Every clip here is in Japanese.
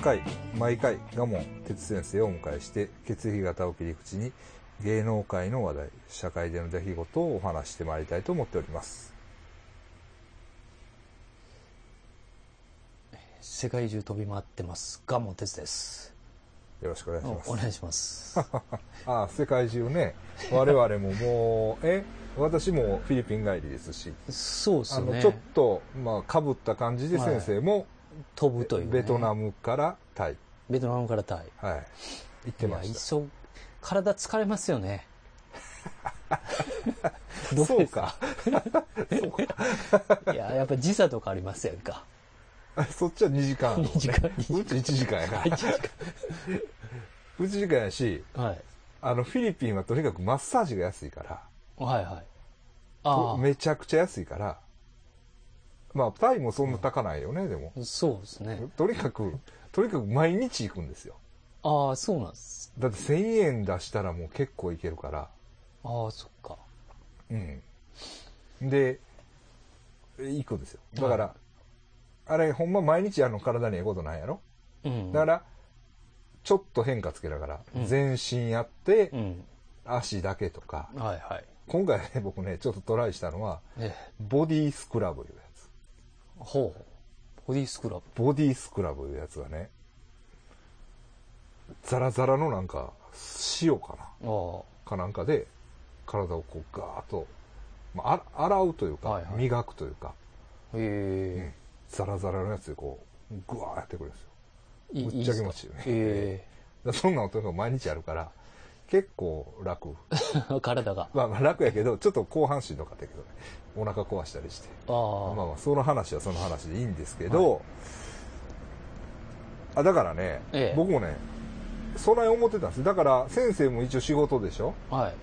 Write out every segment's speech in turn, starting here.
3回、毎回、賀門哲先生をお迎えして、血液型を切り口に、芸能界の話題、社会での出来事をお話してまいりたいと思っております。世界中飛び回ってます。賀門哲です。よろしくお願いします。お願いします。あ あ、世界中ね、我々ももう、え、私もフィリピン帰りですし、そうですね。ちょっと、まあ、かぶった感じで先生も、はい飛ぶという、ね、ベトナムからタイ。ベトナムからタイ。はい。行ってました。いや体疲れますよね。そうかそうか。いややっぱ時差とかありますやんか？そっちは2時間、ね、2時間。うち1時間やな。1時間。うち時間やしはい。あのフィリピンはとにかくマッサージが安いから。はいはい。あめちゃくちゃ安いからまあタイもそんな高ないよね、でも。あそうですね。とにかくとにかく毎日行くんですよ。ああそうなんです。だって1000円出したらもう結構いけるから。ああそっか。うん。で行くんですよ。だから、はあれほんま毎日やるの体にええことないやろ？うん。だからちょっと変化つけながら、うん。全身やって、うん。足だけとか。はいはい。今回ね僕ねちょっとトライしたのはええ。ボディスクラブいう。やつほう。ボディスクラブ。ボディスクラブいうやつがねザラザラのなんか塩かな？あかなんかで体をこうガーッと、まあ、あ洗うというか、はいはい。磨くというか。あへザラザラのやつでこうグワーやってくれるんですよ。ぶっちゃけ持ちよね。えだからそんなのとにかく毎日やるから結構楽。え 体が。まあまあ楽やけどちょっと後半しんどかったけどね。お腹壊したりして。ああ、まあまあその話はその話でいいんですけど、あだからね、ええ。僕もねそない思ってたんです。だから先生も一応仕事でしょ？はい。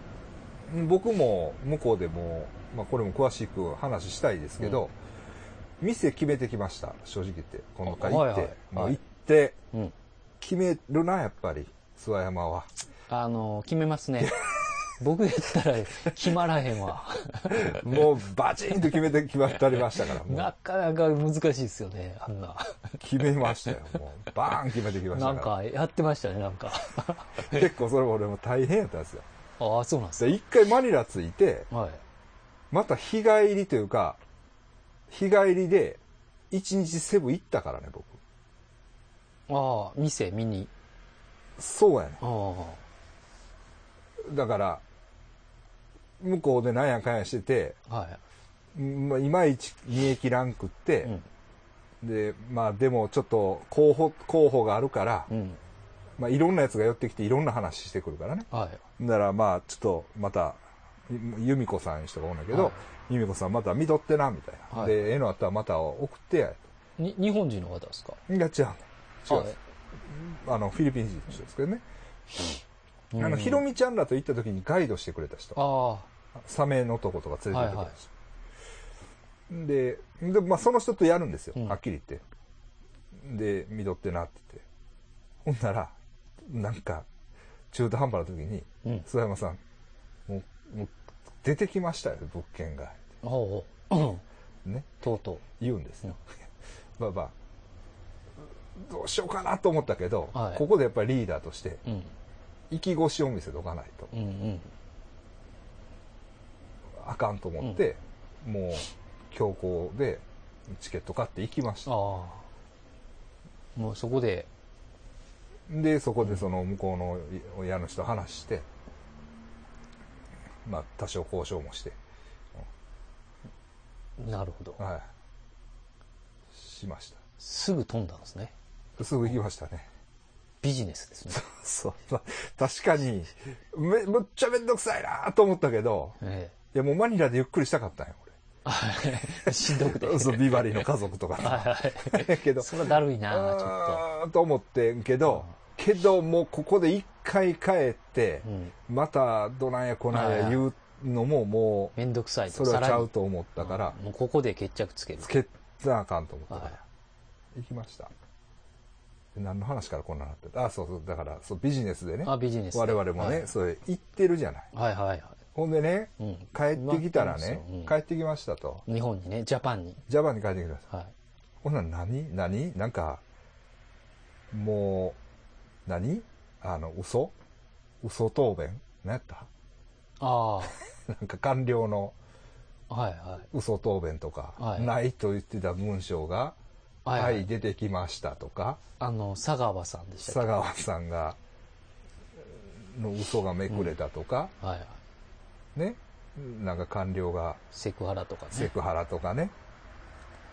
僕も向こうでも、まあ、これも詳しく話したいですけど、店決めてきました。正直言って。この回行って、はいはい。行って。うん。決めるなやっぱり。諏訪山はあの決めますね。僕やったら決まらへんわ。もうバチンと決めて決まってありましたからもなうかなか難しいですよねあんな。決めましたよもう。バーン決めてきましたなんからかやってましたねなんか。結構それ俺も大変やったんですよ。ああそうなんですで一回マニラ着いてはい。また日帰りというか日帰りで一日セブン行ったからね僕。ああ店見に。そうやねあだから向こうでなんやかんやしてて、あはい。まあ、いまいち見え切らんくってう、ん。でまあでもちょっと候補候補があるから、うん。まあ、いろんなやつが寄ってきていろんな話してくるからね。はい。だからまあちょっとまた由美子さん人がおんだけど、はい。由美子さんまた見とってなみたいな、はい。で絵のあったらまた送ってやに日本人の方ですか？いや違う。ね違う。はい。あのフィリピン人の人ですけどね、うんあのひろみちゃんらと行った時にガイドしてくれた人。あサメのとことか連れてってくれた人、でで、まあ、その人とやるんですよ、うん。はっきり言って。で見とってなってて。ほんならなんか中途半端な時にあうん。山さんもうもう出てきましたよ物件が。おうね。とうと言うんですよ、まあまあどうしようかなと思ったけど、はい。ここでやっぱりリーダーとしてううん意気越しを見せとかないと。うんうんあかんと思って、もう強行でチケット買って行きました。もうそこで。でそこでその向こうの親の人と話して、まあ多少交渉もして、なるほど。はい、しましすぐ飛んだんですね。たすぐ行きましたねビジネスですね。そうまあ確かにめむっちゃめんどくさいなと思ったけどえいやもうマニラでゆっくりしたかったんよえ しんどくて。俺そうビバリーの家族とか。はいはい。や けどそれはだるいなちょっあーと思ってんけどけどもうここで一回帰ってと、うん、またどないやこないや言うのももめんどくさいうと。それはちゃうと思ったからもうここで決着つける。つけなあかんと思ったかはら行きました。で何の話からこんなになってたあそうそう。だからそうビジネスでね。あビジネスで。我々もね、はい。それ行ってるじゃない。はいはいはい。ほんでね、うん。帰ってきたらねうん、帰ってきましたと。日本にね、ジャパンに。ジャパンに帰ってきました。はい。ほんなら何？何？なんか、もう、何？あの、嘘？嘘答弁？何やった？あ なんか官僚のあ、はいはい。嘘答弁とか、はい。ないと言ってた文章が、は、はいいはい出てきましたとか、あの、佐川さんでしたっ佐川さんが、の嘘がめくれたとか、けはいはい。ね、なんか官僚がセクハラとかね。セクハラとかね。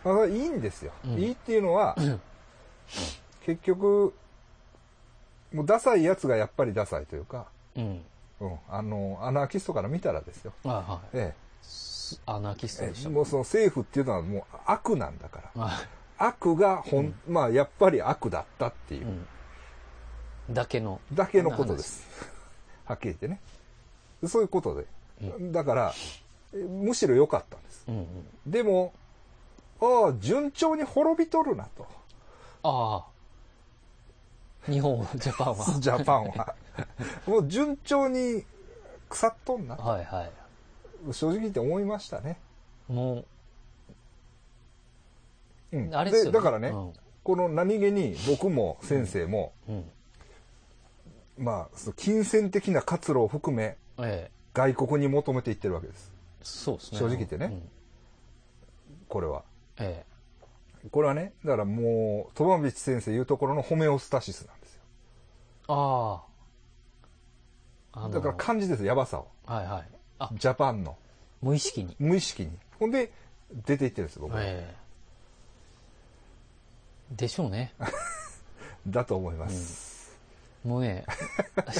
まあ、いいんですよ。うんいいっていうのは、結局、もうダサいやつがやっぱりダサいというか、うん。うん、あの、アナーキストから見たらですよ。はいはい。えすアナーキストえでしたもうその政府っていうのはもう悪なんだから。はい。悪がほん、まあやっぱり悪だったっていうう、ん。だけの。だけのことです。はっきり言ってね。そういうことで。うだから、えむしろ良かったんです。うんうん。でも、ああ、順調に滅びとるなと。ああ。日本、ジャパンは。ジャパンは。もう順調に腐っとんな。はいはい。正直言って思いましたね。もうあれですよね。だからね、うんこの何気に僕も先生も、うん。まあ、その金銭的な活路を含め、ええ。外国に求めていってるわけです。そうですね。正直言ってねうんこれは。えこれはね、だからもう、鳥羽道先生言うところのホメオスタシスなんですよ。え。ああ。あのだから感じです、やばさを。はいはい。あ、ジャパンの。無意識に。無意識に。ほんで、出ていってるんです、僕は。ええ。でしょうね。だと思います。もうね、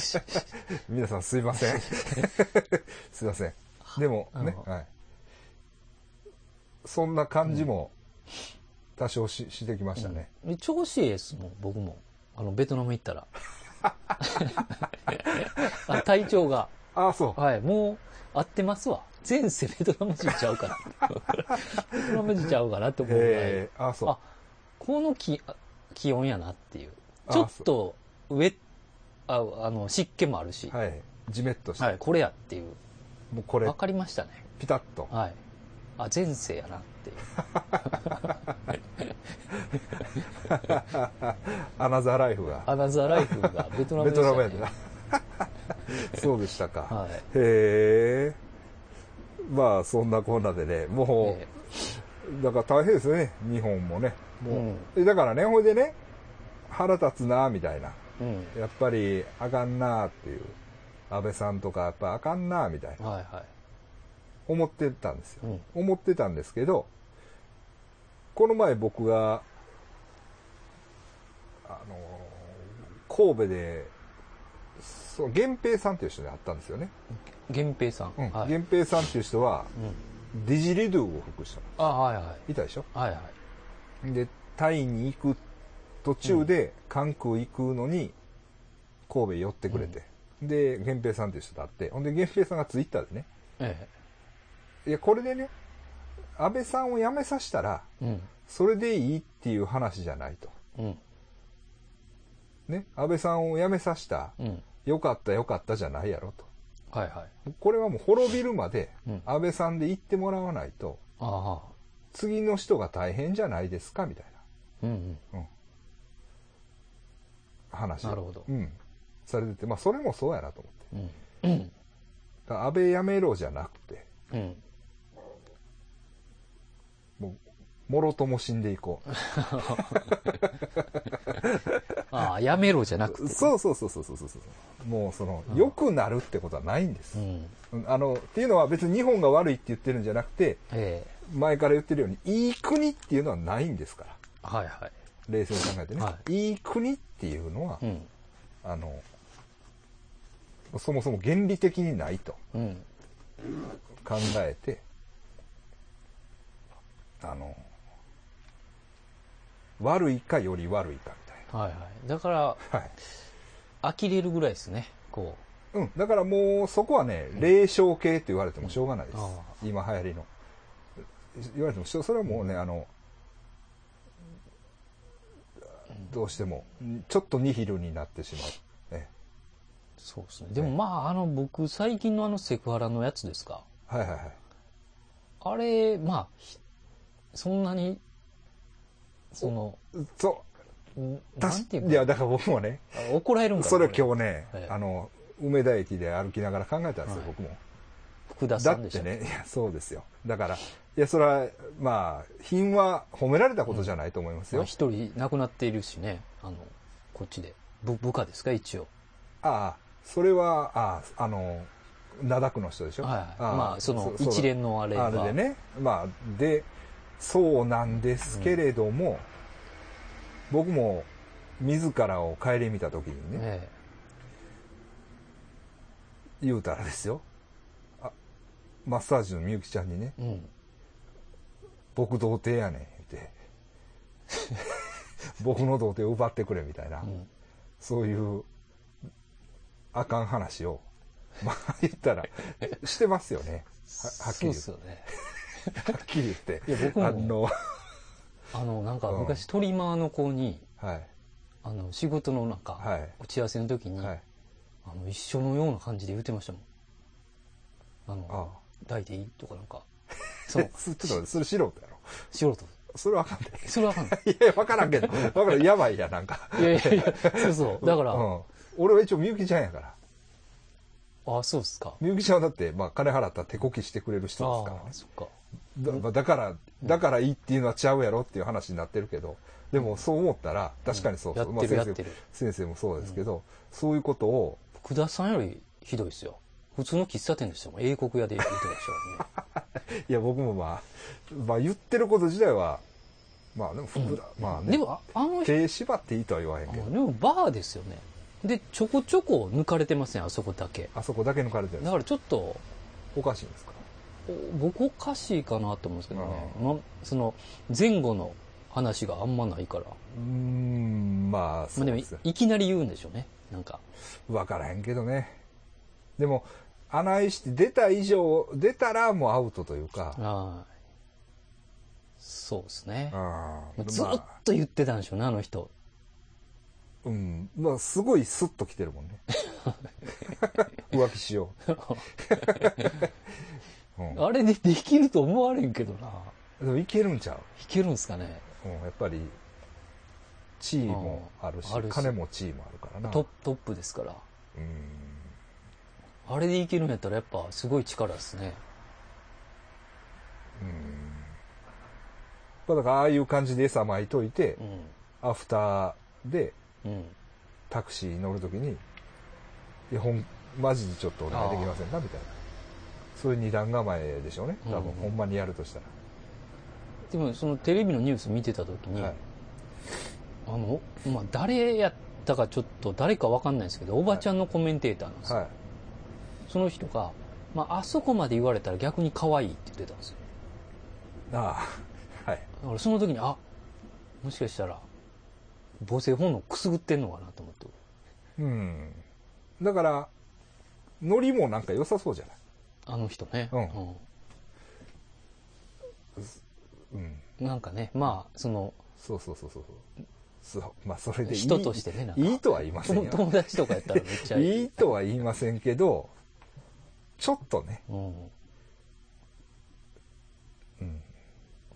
皆さんすいません。すいません。でもね、はい。そんな感じも多少ししてきましたね。うん調子いいですもん、僕も。あの、ベトナム行ったら。あ体調が。ああ、そう。はい、もう合ってますわ。前世ベトナム人ちゃうから。ベトナム人ちゃうかなと思うぐらい。えー、ああ、そう。あ、この気あ気温やなっていう。あちょっと上、ああの、湿気もあるし、ははい。じめっとして。い、これやっていう。もうこれわ、かりましたね。ピタッと。はい。あ、前世やなっていう。アナザーライフが。アナザーライフがベトナムベでしたね。トナムやでな。そうでしたか。はい。へえ。まあ、そんなこんなでね、もえう、だから大変ですよね、日本もね。もううんえだからね、ほいでね、腹立つな、みたいな。えうん。やっぱりあかんなっていう。安倍さんとかやっぱあかんな、みたいな。はいはい。思ってたんですよ。うん。思ってたんですけど、この前僕が、あの、神戸で、そう、源平さんっていう人に会ったんですよね。源平さん。うんはい。源平さんっていう人は、うん。ディジリドゥを吹く人。あ、はいはいたでしょ？い。はいはい。で、タイに行く途中で、関空行くのに、神戸寄ってくれて。で、源平さんっていう人と会って、ほんで、源平さんがツイッターでね、えいや、これでね、安倍さんを辞めさせたら、え。うん。それでいいっていう話じゃないと。うん。ね、安倍さんを辞めさせた、うん。よかったよかったじゃないやろと。はいはい。これはもう滅びるまでうん、安倍さんで行ってもらわないと、ああ。次の人が大変じゃないですかみたいうんうん。な、うん、話をなるほどうん。されてて、まあそれもそうやなと思って。うん。安倍辞めろじゃなくて、うん。もう、もろとも死んでいこ ああ、やめろじゃなくう。て。そうそうそうそうそうそうそう。もうその、良くなるってことはないんですう。ん。うんあの、っていうのは別に日本が悪いって言ってるんじゃなくて、え前から言ってるように、いい国っていうのはないんですから。え。はいはい。冷静に考えてね。、はいい国っていうのは、うん。あの、そもそも原理的にないとうん。考えて、あの、悪いかより悪いかみはいはい。だから、たいな。はい。呆れるぐらいですね。こうん。だからもうそこはね、霊障系って言われてもしょうがないです。あ今流行りの。言われてもそれはもうね、あの、どうしても、ちょっとニヒルになってしまう。そうですね。でもまあ、あの、僕、最近のあのセクハラのやつですか？はいはいはい。あれ、まあ、ひそんなに、その、そう、んたなんていうかいや、だから僕もね、あ怒られるんかなそれをこれ今日ねええ、あの、梅田駅で歩きながら考えたんですよ、はい僕も。福田ださんでしたってね、いや、そうですよ。だから、いや、それは、まあ、品は褒められたことじゃないと思いますよ。まあ一人亡くなっているしね、あの、こっちで。部部下ですか、一応。ああ、それは、ああ、あの、灘区の人でしょ？はい。まあ、そのう一連のあれは。あれでね。まあ、で、そうなんですけれども、僕も自らを顧みた時にね、え言うたらですよ。あマッサージのみゆきちゃんにね、え。うん。僕童貞やねん、言って。僕の童貞を奪ってくれみたいな、うん。そういう、あかん話を、まあ言ったら、してますよね。ははっきり言ってそうっすよね。はっきり言って。いや僕もあの、あの、なんかうん昔トリマーの子に、はい。あの、仕事の中、はい打ち合わせの時に、はい。あの、一緒のような感じで言ってましたもん。あの、あ抱いていいとかなんか。そのえ、ちょっと待って、それ素人やろ？素人。それはあかんで。それはわかんない。いや、わからんけど。わからん。やばいや、なんか。いやいやいや、そうそう。だから、うん。俺は一応みゆきちゃんやから。あ、そうっすか。みゆきちゃんはだって、まあ、金払ったら手こきしてくれる人ですから。そっか。だまあだから、だからいいっていうのはちゃうやろっていう話になってるけど、でもそう思ったら、確かにそうそう。やってるまあ先生やってる先生もそうですけど、そういうことを、福田さんよりひどいですよ。普通の喫茶店でしたもん。英国屋で言ってましたからね。いや、僕もまあ、まあ言ってること自体は、まあでも福田、まあね、でも、ああの人、手縛っていいとは言わへんけど、あでもバーですよね。で、ちょこちょこ抜かれてません、あそこだけ。あそこだけ抜かれてるだからちょっと、おかしいんですか？お僕おかしいかなと思うんですけどね。あま、その、前後の話があんまないから。うーん、まあ、まあでもいそうです。いきなり言うんでしょうね。なんか。わからへんけどね。でも、穴井して出た以上、出たらもうアウトというか、はい。そうですね。ずっまあと言ってたんでしょうね、あの人。うん。まあ、すごいスッと来てるもんね。浮気しよう。うん、あれでできると思われんけどな。でもいけるんちゃう、いけるんですかね。うん、やっぱり、地位もあるし、あるし金も地位もあるからな。トップですから。うん。あれでいけるんやったらやっぱすごい力ですね。うん。まあだから、ああいう感じで餌撒いといてう、ん。アフターでうん。タクシー乗るときに、いや、ほん、マジでちょっとお願いできませんか？みたいな。そういう二段構えでしょうね。多分、うんほんまにやるとしたでもそのテレビのニュース見てた時に、ら。はい。あの、まあ誰やったかちょっと誰かわかんないですけど、おばちゃんのコメンテーターなんですよ。はい。その人が、まああそこまで言われたら逆に可愛いって言ってたんですよ。ああ、はい。だからその時に、あ、もしかしたら、母性本能くすぐってんのかなと思って。うん。だから、ノリもなんか良さそうじゃない？あの人ね。うんうん。うんなんかね、まあ、その、そうそうそうそうそう。まあ、それでいい。人としてねいいとは言いませんよ。友達とかやったらめっちゃいい。いいとは言いませんけど、ちょっとね。うん。うん。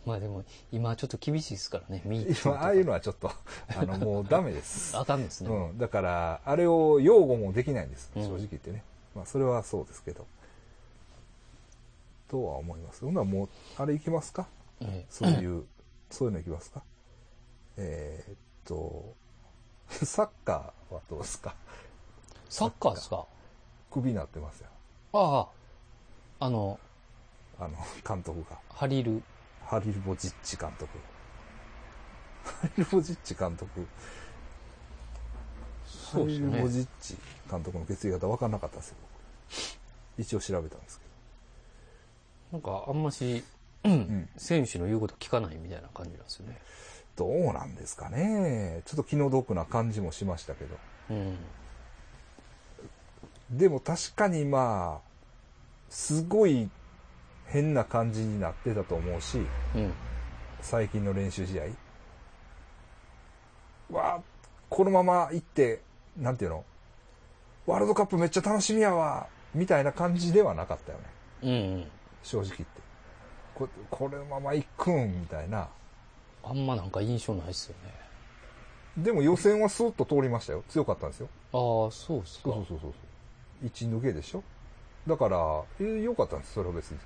まあでも、今ちょっと厳しいですからね、ミーああいうのはちょっと、あの、もうダメです。あかんですね。うん。だから、あれを擁護もできないんです。うん正直言ってね。まあ、それはそうですけど。とは思います。ほんならもう、あれ行きますか？ええそういう、そういうのいきますか？えーっと、サッカーはどうですか？サッカーですか？クビになってますよ。ああ、あの、あの、監督が。ハリル、ハリル・ボジッチ監督。ハリル・ボジッチ監督。そうですハリル・ボね。ジッチ監督の血液型分かんなかったですよ。僕一応調べたんですけなんかあんまし、うんん選手の言うこと聞かないみたいな感じなんですよね。ど。どうなんですかね。ちょっと気の毒な感じもしましたけど。うん。でも確かにまあ、すごい変な感じになってたと思うし、うん。最近の練習試合。わあ、このまま行って、なんていうの？ワールドカップめっちゃ楽しみやわ、みたいな感じではなかったよね。うんうん。正直言って。ここれのまま行くん、みたいな。あんまなんか印象ないっすよね。でも予選はスーッと通りましたよ。強かったんですよ。ああ、そうっすか。そうそうそうそう。一抜けでしょ？だから、えー良かったんです、それは別に。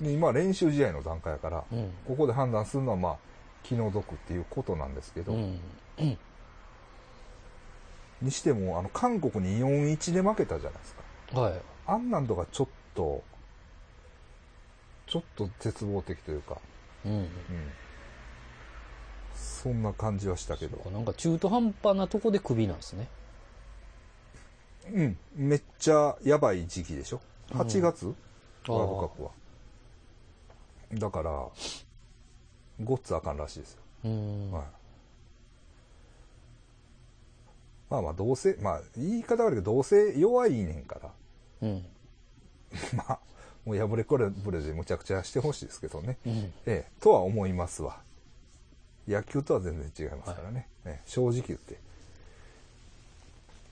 で今、練習試合の段階やから、うん。ここで判断するのは、まあ、気の毒っていうことなんですけど、うん。にしても、あの、韓国に4-1で負けたじゃないですか。はい。あんなんとかちょっと、ちょっと絶望的というか、うん。うん。そんな感じはしたけど。なんか中途半端なとこでクビなんですね。うん。めっちゃやばい時期でしょ ?8 月、ワールドカップは。だから、ごっつあかんらしいですよ。うん。はい。まあまあ、どうせ、まあ、言い方悪いけど、どうせ弱いねんから、うん。まあ、もう破れこれぶれでむちゃくちゃしてほしいですけどね。うん。ええ、とは思いますわ。野球とは全然違いますからね。ええ正直言って。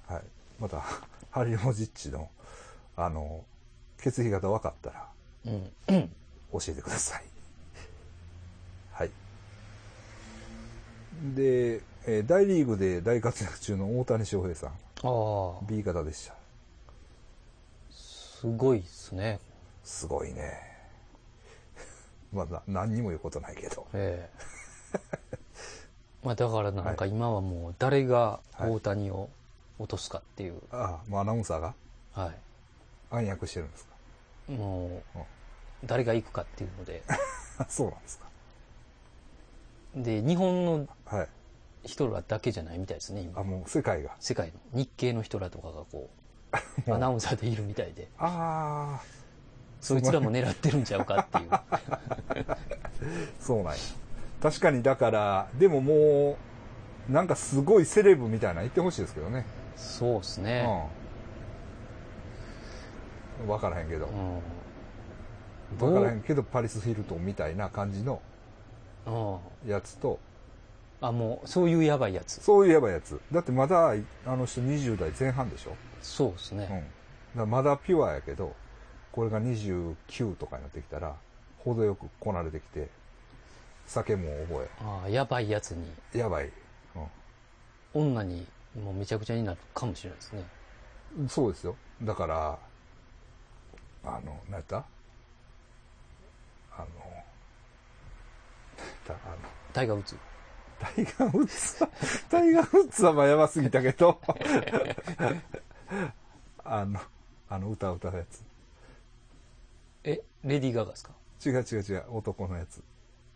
はい。また、ハリモジッチの、あの、血液型分かったらうん。教えてください。はい。で、えー大リーグで大活躍中の大谷翔平さん、ああ、B 型でした。すごいっすね。すごいね。まあ、な何にも言うことないけど。ええ まあだからなんか今はもう誰がはい大谷を落とすかっていう、ああ、もうアナウンサーが？は暗躍してるんですか？い。もうんう、誰が行くかっていうので。そうなんですか。で、日本のはい。人らだけじゃないみたいですね、今あ、。もう世界が。世界の日系の人らとかがこう、アナウンサーでいるみたいで、ああ、そいつらも狙ってるんちゃうかっていう。そうなんや。確かに、だから、でももう、なんかすごいセレブみたいなの言ってほしいですけどね。そうっすね。うん。わからへんけどう。ん。わからへんけど、パリス・ヒルトンみたいな感じのうん。やつと、あ、もう、そういうやばいやつ。そういえばやつ。だってまだ、あの人20代前半でしょ？そうですね。うん。だまだピュアやけど、これが29とかになってきたら、程よくこなれてきて、酒も覚ああ、やばいやつに、え、やばい。女にもうめちゃくちゃになるかもしれないですね。うん。そうですよ。だから、あの、何やった？あの、たあの、タイガー・ウッズ。タイガー・ウッズは、タイガー・ウッズはまあやばすぎたけど、あの、あの歌歌うやつ。え、レディー・ガガですか？違う違う違う、男のやつ。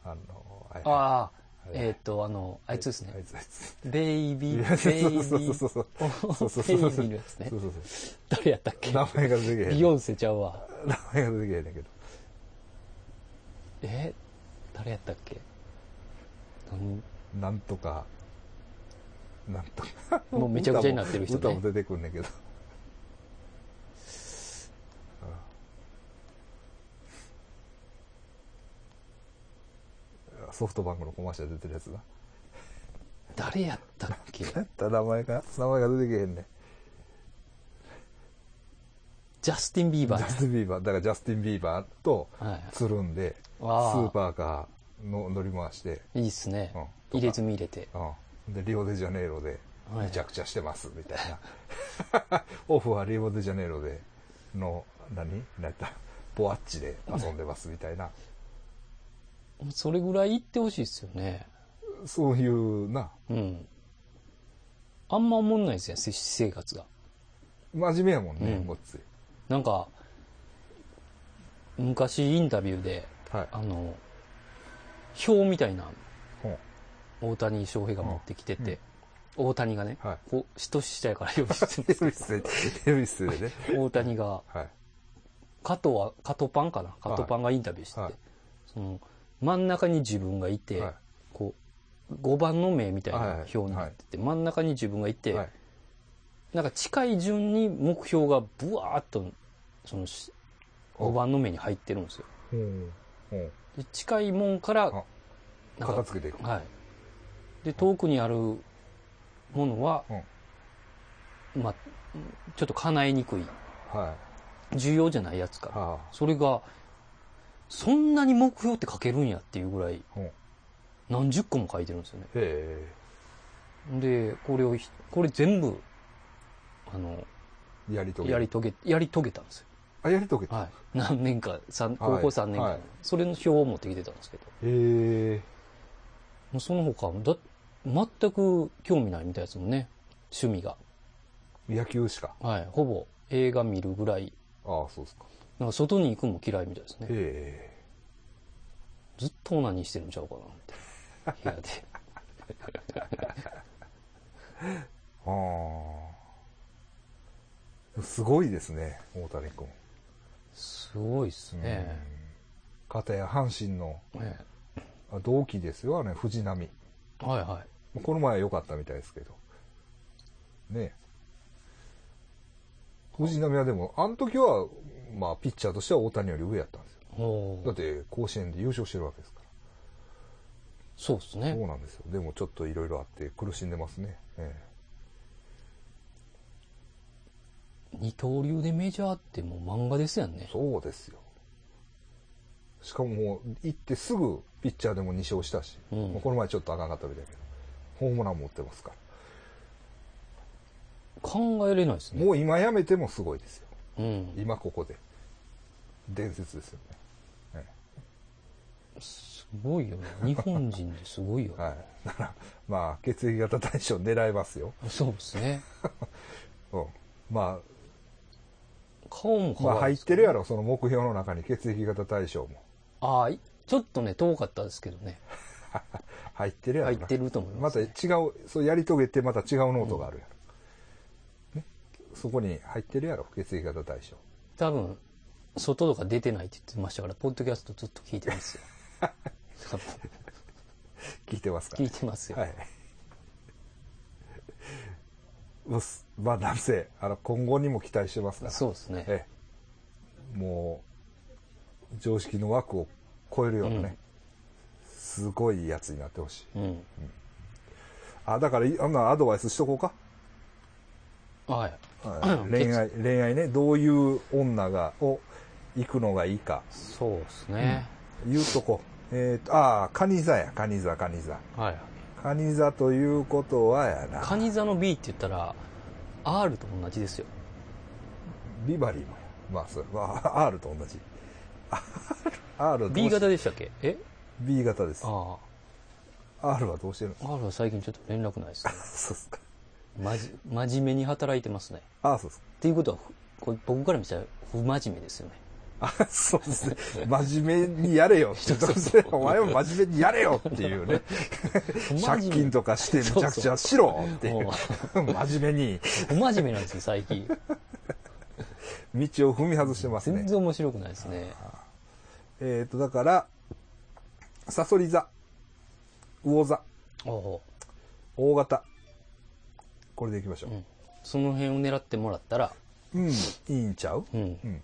あの、あれあえっ、と、あの、あいつですねあ。いつあいつ。ベイビー、ベイビそうそうそうそうー、そうそうベイそうビーのやつねそう。そう誰やったっけ？名前が出てけへん。ビヨンセちゃうわ。名前が出てけへんねんけど。え誰やったっけ？なんなんとか、なんとか。もうめちゃくちゃになってる人ね歌も出てくんねんけど。うんソフトバンクのコマーシャル出てるやつだ。誰やったっけ？やった？名前が、名前が出てけへんねん。ジャスティン・ビーバージャスティン・ビーバー。だからジャスティン・ビーバーとはいつるんで、スあーーパーカーの乗り回して、いいっすねうん。入れ墨入れて。うん。で、リオデジャネイロで、はいめちゃくちゃしてます、みたいな。オフはリオデジャネイロで、の、何？何やった？ boate で遊んでます、みたいな。それぐらい言ってほしいですよね。そういうな、うん。あんま思んないですよ、私生活が。真面目やもんね、うんごっつい。なんか、昔インタビューで、はい。あの、表みたいな大谷翔平が持ってきてて、大谷がね、はい。こう、しとししたやから用意してエビスで、エビスでね。大谷が、はい。加藤は、加藤パンかな？加藤パンがインタビューしてて、はい。その、真ん中に自分がいて、はい。こう、5番の目みたいはい。な表になってて、真ん中に自分がいて、はい。なんか近い順に目標がブワーっと、そのし、5番の目に入ってるんですよ。ほうほうで近いもんから、あなんか片付けていく。はい。で、遠くにあるものは、うんまあ、ちょっと叶えにくい、は重要じゃないやつかい。ら。はそれが、そんなに目標って書けるんやっていうぐらい、あ。うん。へ何十個も書いてるんですよね。え。で、これをひ、これ全部、あの、やりやり遂げ、やり遂げたんですよ。あ、やり遂げた。はい。何年か、三高校3年間、はいそれの表を持ってきてたんですけど、へえ。もうその他もだ、全く興味ないみたいですもんね。趣味が。野球しか。はい。ほぼ映画見るぐらい、ああ、そうですか。なんか外に行くのも嫌いみたいですね。へずっと何してるんちゃうかなって。部屋で。え。ああ。すごいですね、大谷君。すごいっすね。かたや阪神のねあ同期ですよね、藤波。はいはい。この前は良かったみたいですけど。ね藤波はでも、あの時は、まあ、ピッチャーとしては大谷より上やったんですよ。だって、甲子園で優勝してるわけですから。そうですね。そうなんですよ。でもちょっといろいろあって苦しんでますね。え二刀流でメジャーってもう漫画ですやんねえ。そうですよ。しかももう、行ってすぐピッチャーでも2勝したし、うんまあこの前ちょっとあかんかったみたいだけど、ホームランも打ってますから。考えれないですね。もう今やめてもすごいですよ。うん。今ここで。伝説ですよね。えすごいよね。日本人ですごいよえ。はい。だから、まあ、血液型対象狙いますよ。そうですね。うん。まあ、顔も可まあ入愛いですってるやろ、その目標の中に血液型対象も。ああ、いちょっとね、遠かったですけどね。入ってるやろな。入ってると思いまますたね、違う、そうやり遂げてまた違うノートがあるやろ。ね。そこに入ってるやろ、血液型対象。多分、外とか出てないって言ってましたから、ポッドキャストずっと聞いてますよ。多 分聞いてますか聞いてますよ。はい。うっすまあ、なんせ、あの、今後にも期待してますから。そうですね。ええ。もう、常識の枠を超えるようなね、すごいやつになってほしい。うん。あ、だから、いあんなアドバイスしとこうか？はい。はい 恋愛、恋愛ね、どういう女が、を行くのがいいか。そうですね。言うとこ。えっ、と、ああ、カニ座や、カニ座、カニ座。はい。カニ座ということはやな。カニ座の B って言ったら、R と同じですよ。ビバリーもや。まあ、そう、まあ、R と同じ。R どうし B 型でしたっけ？え？B 型です。あ R はどうしてるの？あ。R は最近ちょっと連絡ないですね。そうっすか。まじ、真面目に働いてますね。あそうっすか。っていうことは、ふこれ僕から見たら不真面目ですよね。あ、そうですね。真面目にやれよって。そうそうそうお前も真面目にやれよっていうね。借金とかしてむちゃくちゃしろっていう。真面目に不真面目なんですよ、最近。道を踏み外してますね。全然面白くないですね。えっ、と、だから、サソリ座、魚座、大型。これでいきましょう、うん。その辺を狙ってもらったら、う。うん、いいんちゃう？うん。うん。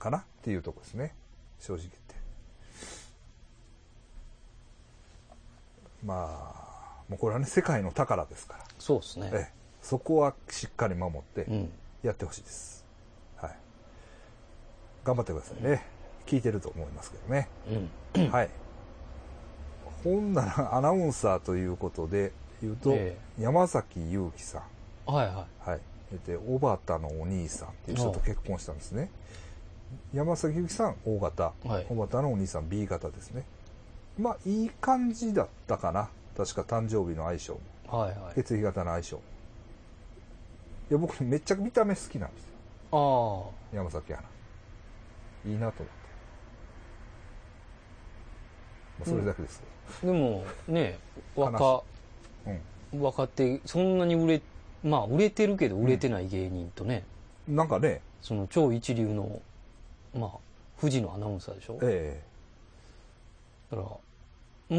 かなっていうとこですね。正直言って。まあ、もうこれはね、世界の宝ですから。そうですね。ええ、そこはしっかり守ってうん。やってほしいです。はい。頑張ってくださいね。聞いてると思いますけどね。うん。はい。ほんなら、アナウンサーということで言うと、え山崎祐希さん。はいはい。はい。で、小畑のお兄さんっていう人と結婚したんですね。山崎由紀さん、O 型。はい小畑のお兄さん、B 型ですね。まあ、いい感じだったかな。確か誕生日の相性も。はいはい。血液型の相性も。いや、僕めっちゃ見た目好きなんですよ。ああ。山崎アナ。いいなと思って。まあ、それだけです。でも、ね、若、うん。若手、そんなに売れ、まあ、売れてるけど売れてない芸人とね、なんかね、その超一流の、まあ、富士のアナウンサーでしょ？だえから、も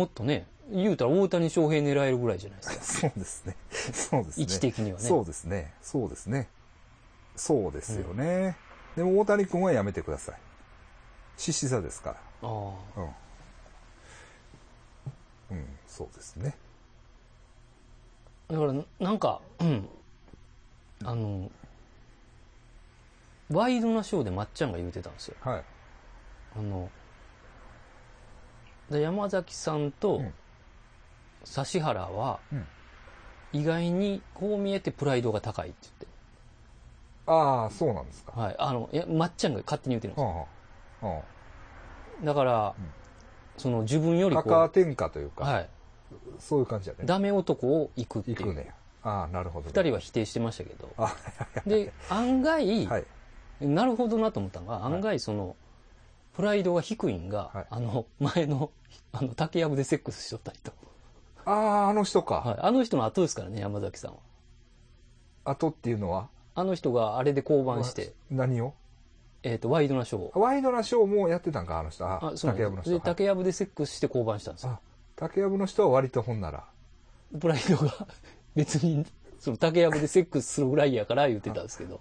っとね、言うたら大谷翔平狙えるぐらいじゃないですえか。そうですね。そうですね。位置的にはね。そうですね。そうですね。そうですよね。でも大谷君はやめてください。獅子座ですかああ。ら。うん。うん、そうですね。だから、なんか、うん。あの、ワイドなショーでまっちゃんが言うてたんですよ。はい。あの、で山崎さんとうん指原はうん、意外にこう見えてプライドが高いって言って。ああ、そうなんですか。はい。あの、いや、まっちゃんが勝手に言ってるんですよ。はあはあだから、うんその自分よりこ高う、天下というか、はい。そういう感じだね。ダメ男を行くっていう。行くね。ああ、なるほど、二人は否定してましたけど。あで、案外、はい。なるほどなと思ったのが、案外その、プライドが低いんが、はいあの、前の、あの、竹やぶでセックスしとった人。ああ、あの人か。はい。あの人の後ですからね、山崎さんは。後っていうのは？あの人があれで降板して、何を？えっ、と、ワイドなショーを。ワイドなショーもやってたんか、あの人。あ、あ、そう竹やぶの人。で、はい竹やぶでセックスして降板したんですよ。あ、竹やぶの人は割とほんなら。プライドが別に、その竹やぶでセックスするぐらいやから言ってたんですけど。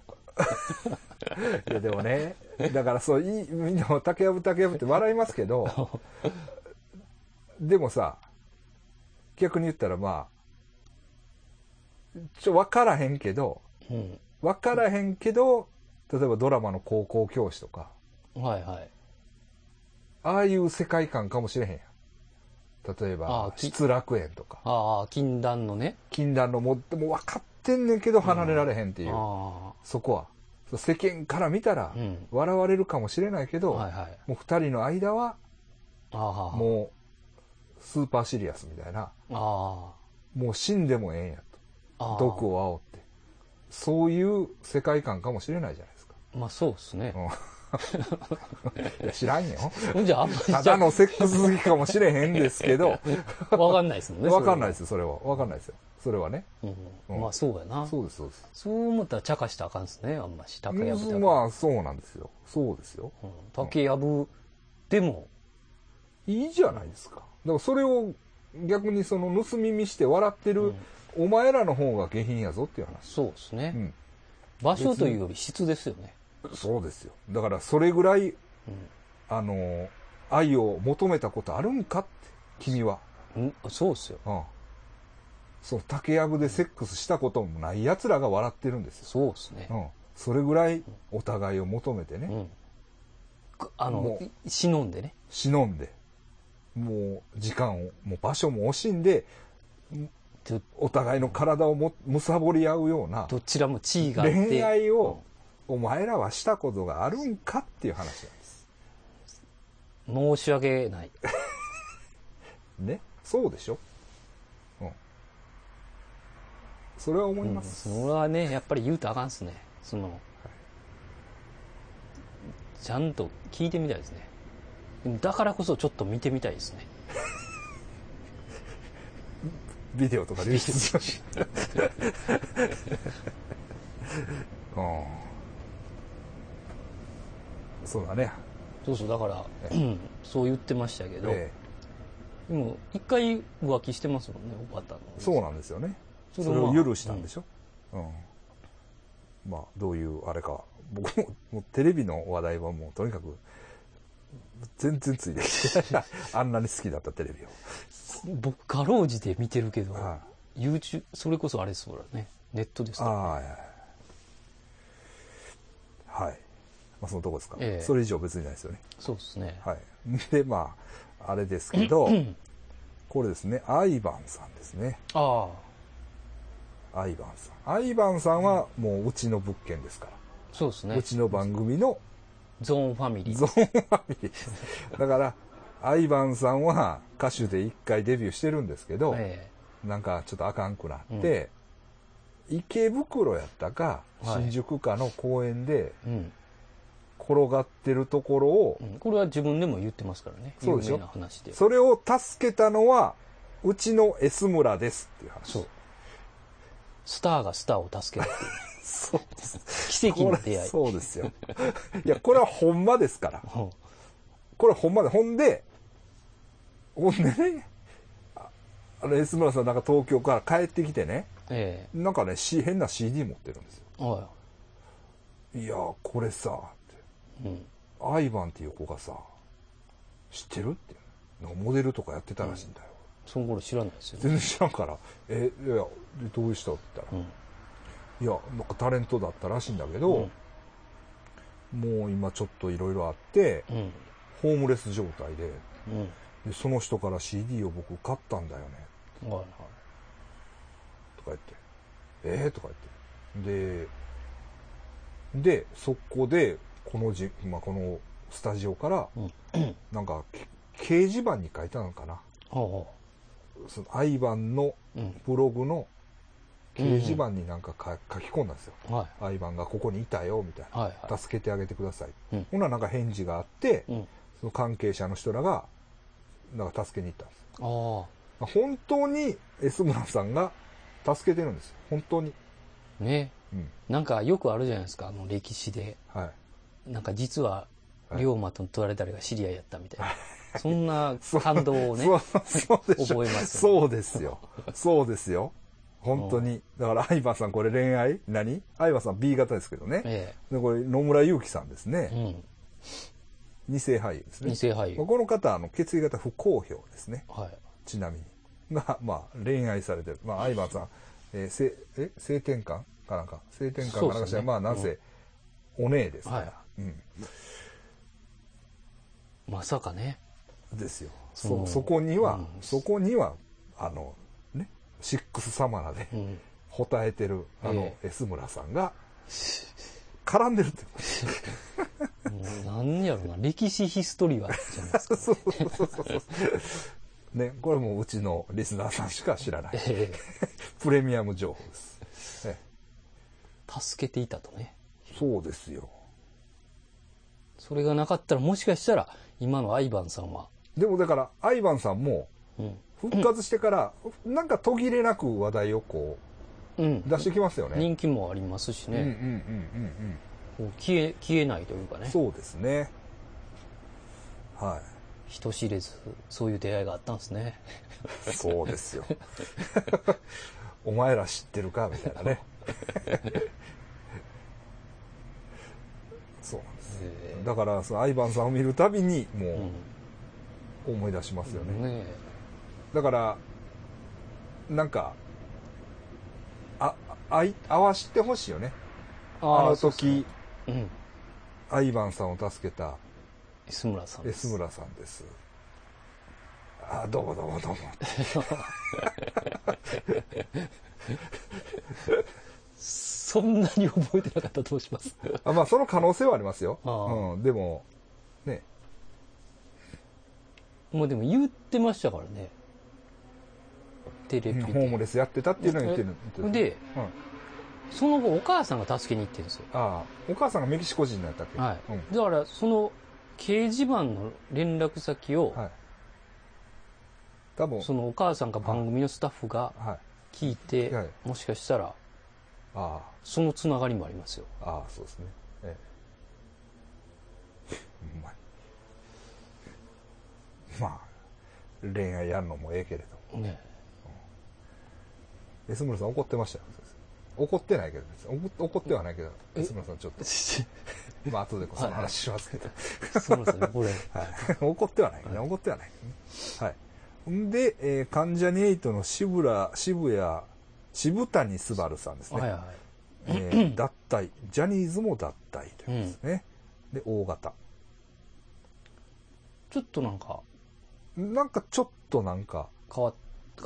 いや、でもね、だからそう、いい、みんなも竹やぶ竹やぶって笑いますけど、でもさ、逆に言ったらまあ、ちょ、わからへんけど、うん。わからへんけど、例えばドラマの高校教師とか、はいはい。ああいう世界観かもしれへんやん。例えあば失楽園とか、ああ、禁断のね。禁断のもう、もう分かってんねんけど離れられへんっていう、あそこは。世間から見たら。笑われるかもしれないけど、はいはい。もう二人の間は。もうスーパーシリアスみたいな。もう死んでもええんやと。毒を煽って。そういう世界観かもしれないじゃないですか。まあそうですね。いや知らんよ。ほんじゃあんまりただのセックス好きかもしれへんですけど、わかんないですもんね。わかんないい。ですよ、それは。わかんないですよ。それはね。うんうんまあそうやな。そうです、そうです。そう思ったら茶化したらあかんですね、あんまし。竹やぶだからまあ、そうなんですよ。そうですよ。うん竹やぶでも、いいじゃないですか。だからそれを逆にその盗み見して笑ってる、うんお前らの方が下品やぞっていう話。そうですね。うん。場所というより質ですよね。そうですよ。だからそれぐらい、うあの、愛を求めたことあるんかって、君は。ん。んそうですよ。うん。そう、竹やぶでセックスしたこともない奴らが笑ってるんですよ。そうですねう。ん。それぐらいお互いを求めてね、うん。くあのも、忍んでね。忍んで、もう時間を、もう場所も惜しんで、どお互いの体をも貪り合うようなどちらも地位があって。恋愛をお前らはしたことがあるんかっていう話なんです。申し訳ない。ね？そうでしょ？うん。それは思うん。います。それはね、やっぱり言うとあかんっすね。その、ちゃんと聞いてみたいですね。だからこそちょっと見てみたいですね。ビデオとか流出しましうん。そうだね。そうそう、だから、えうんそう言ってましたけど、えでも、一回浮気してますもんね、おばたの。えそうなんですよね。それを許したんでしょ、うん。まあどういうあれか。僕ももうテレビの話題はもうとにかく全然ついてきて あんなに好きだったテレビを。僕、かろうじて見てるけど、は YouTube、それこそあれですからね、ネットですから。ああはい。はいまあそのとこですか、ええ。それ以上別にないですよね。そうですね。はい。でまああれですけどこれですね。アイバンさんですね。ああ、アイバンさん。アイバンさんはもううちの物件ですから、そうですね。う。ちの番組のゾーンファミリー。ゾーンファミリー。だから、アイバンさんは歌手で一回デビューしてるんですけど、えなんかちょっとあかんくなって、池袋やったか、はい。新宿かの公園でえうん転がってるところをう、ん。これは自分でも言ってますからね。そうでしょ？有名な話で。それを助けたのは、うちの S 村ですっていう話。そう。スターがスターを助けるっていう。そうです。奇跡の出会い。そうですよ。いや、これはほんまですから。うんこれほんまで、ほんで、ほんでね、ああの、S 村さんなんか東京から帰ってきてね、えなんかね、し変な CD 持ってるんですよ。いやー、これさ。うん。アイバンっていう子がさ、知ってるって。なんかモデルとかやってたらしいんだよ。その頃知らないですよ。全然知らんから、え、いや、でどういう人って言ったら、うん。いや、なんかタレントだったらしいんだけど、もう今ちょっといろいろあって、うん。うん。ホームレス状態で、うん。でその人から CD を僕買ったんだよね、はいはい。とか言って、えー、とか言って。で、で、そこで、このじ、まあ、このスタジオから、うん。なんか、け掲示板に書いたのかな。その、アイバンの。ブログの掲示板になんかか書き込んだんですよ。はい。アイバンがここにいたよ、みたいな。はいはい。助けてあげてください。うんほんならなんか返事があって、うん。その関係者の人らが、なんか助けに行ったんです。あ本当に S 村さんが助けてるんですよ。本当に。あ。ね。うん。なんかよくあるじゃないですか、あの歴史で。はい。なんか実は、はい龍馬と取られたりが知り合いやったみたいな。そんな 感動をね。覚えますよねそうですよ。そうですよ。本当に。だから、相葉さんこれ恋愛？何？相葉さん B 型ですけどね。えで、これ野村祐樹さんですえ。うね。ん。二世俳優ですね。二世俳優まあこの方、あの、血液型不公表ですね。はい。ちなみに。が、まあ、恋愛されてる。まあ、相葉さん、えー、せえ性転換かなんか。性転換かなんかしら、ねまあ、なんせ、お姉ですから。はいうん。まさかね。ですよ。そうそ、そこには、うんそこには、あの、ね、シックスサマナで、うん。ほたえてる、あのえ、S 村さんが、絡んでるって。もう何やろな、歴史ヒストリアじゃないですか。そうそうそうそう。ね、これもううちのリスナーさんしか知らない。えプレミアム情報です。ええ助けていたとね。そうですよ。それがなかったらもしかしたら、今のアイバンさんは、でもだから、アイバンさんも、うん。復活してから、なんか途切れなく話題をこうんう、。出してきますよね。人気もありますしうんうんうんね、うん消え、消えないというかうん。ね、そうですね。は人知れず、そういう出会いがあったんですね。い。そうですよ。お前ら知ってるか？みたいなね。そうなんだから、そのアイバンさんを見るたびに、もえう思い出しますよね。うん。ねだから、なんか、あ、あい、合わしてほしいよね。え。あの時、うん。アイバンさんを助けた S 村さんです。S 村さんです。あ、どうもどうもどうも。そんなに覚えてなかったらどうします？あまあ、その可能性はありますよ。うん。でも、ね。もうでも言ってましたからね。テレビで。ホームレスやってたっていうのを言ってる。言ってるで、うん。その後お母さんが助けに行ってるんですよ。ああ、お母さんがメキシコ人だったっけ？はい。うん。だから、その、掲示板の連絡先を、はい。多分、そのお母さんか番組のスタッフがはい。聞いて、はいもしかしたら、あそのつながりもありますよ。あ、ああ、そうですね。ええ。うまい。まあ、恋愛やるのもええけれども。ね。S 村さん怒ってましたよ。怒ってないけど別に怒怒ってはないけど、え？S 村さんちょっと、まあ後でその話しますけど。そうですね、これ。はい。怒ってはないね。怒ってはない、ね。はい。んで、えー関ジャニ∞の渋谷、渋谷、渋谷昴さんですね。はいはい。えー 脱退。ジャニーズも脱退ということですね。で、大型。ちょっとなんか、なんかちょっとなんか、変わ、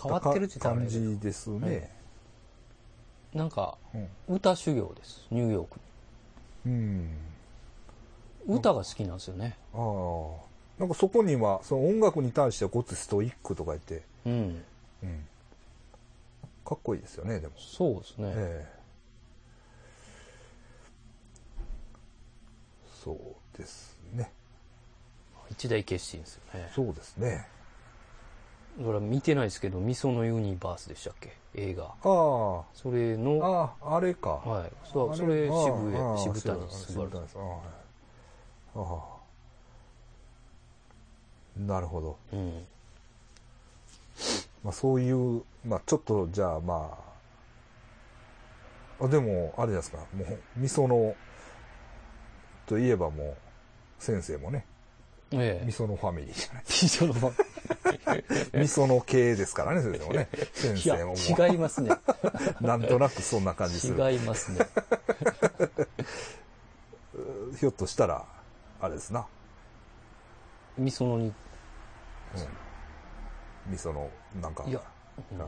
変わってるって感じですね。なんか、うん。歌修行です。ニューヨークうん。に。歌が好きなんですよね。ああ。なんかそこには、その音楽に対してはごつストイックとか言って、うん。うん。かっこいいですよね、でも。そうですね。ええそうですね。一大決心ですよね。そうですね。だから見てないですけど、ミソのユニバースでしたっけ？映画。あそれあ、の、ああ、あれか。はい。そそれ、ああ渋谷、ああ渋谷渋谷さああなるほど。うん。まあそういう、まあちょっとじゃあまあ、あでも、あれじゃないですか、もう、みその、といえばもう、先生もね、ええみそのファミリーじゃない秘書のみその系ですからね、それでもね。先い生もも違いますね。なんとなくそんな感じする。違いますね。ひょっとしたら、あれですな。みそのに、うん。みその、なんか。いや、うん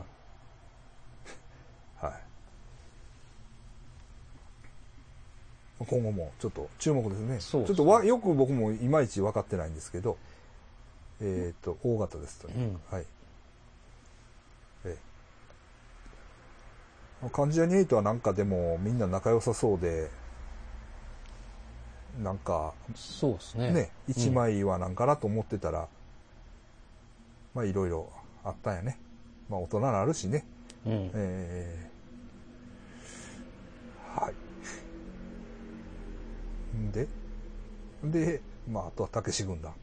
はい。今後もちょっと注目ですね。そうちょっとわよく僕もいまいち分かってないんですけど、えっ、と、大型ですとね。うんはい。ええ。関ジャニ∞はなんかでもみんな仲良さそうで、なんかそうですね。ね、一枚はなんかなと思ってたら、まあいろいろあったんやね。まあ大人なるしね。うん。うん。えーはい。んで、で、まああとはたけし軍団。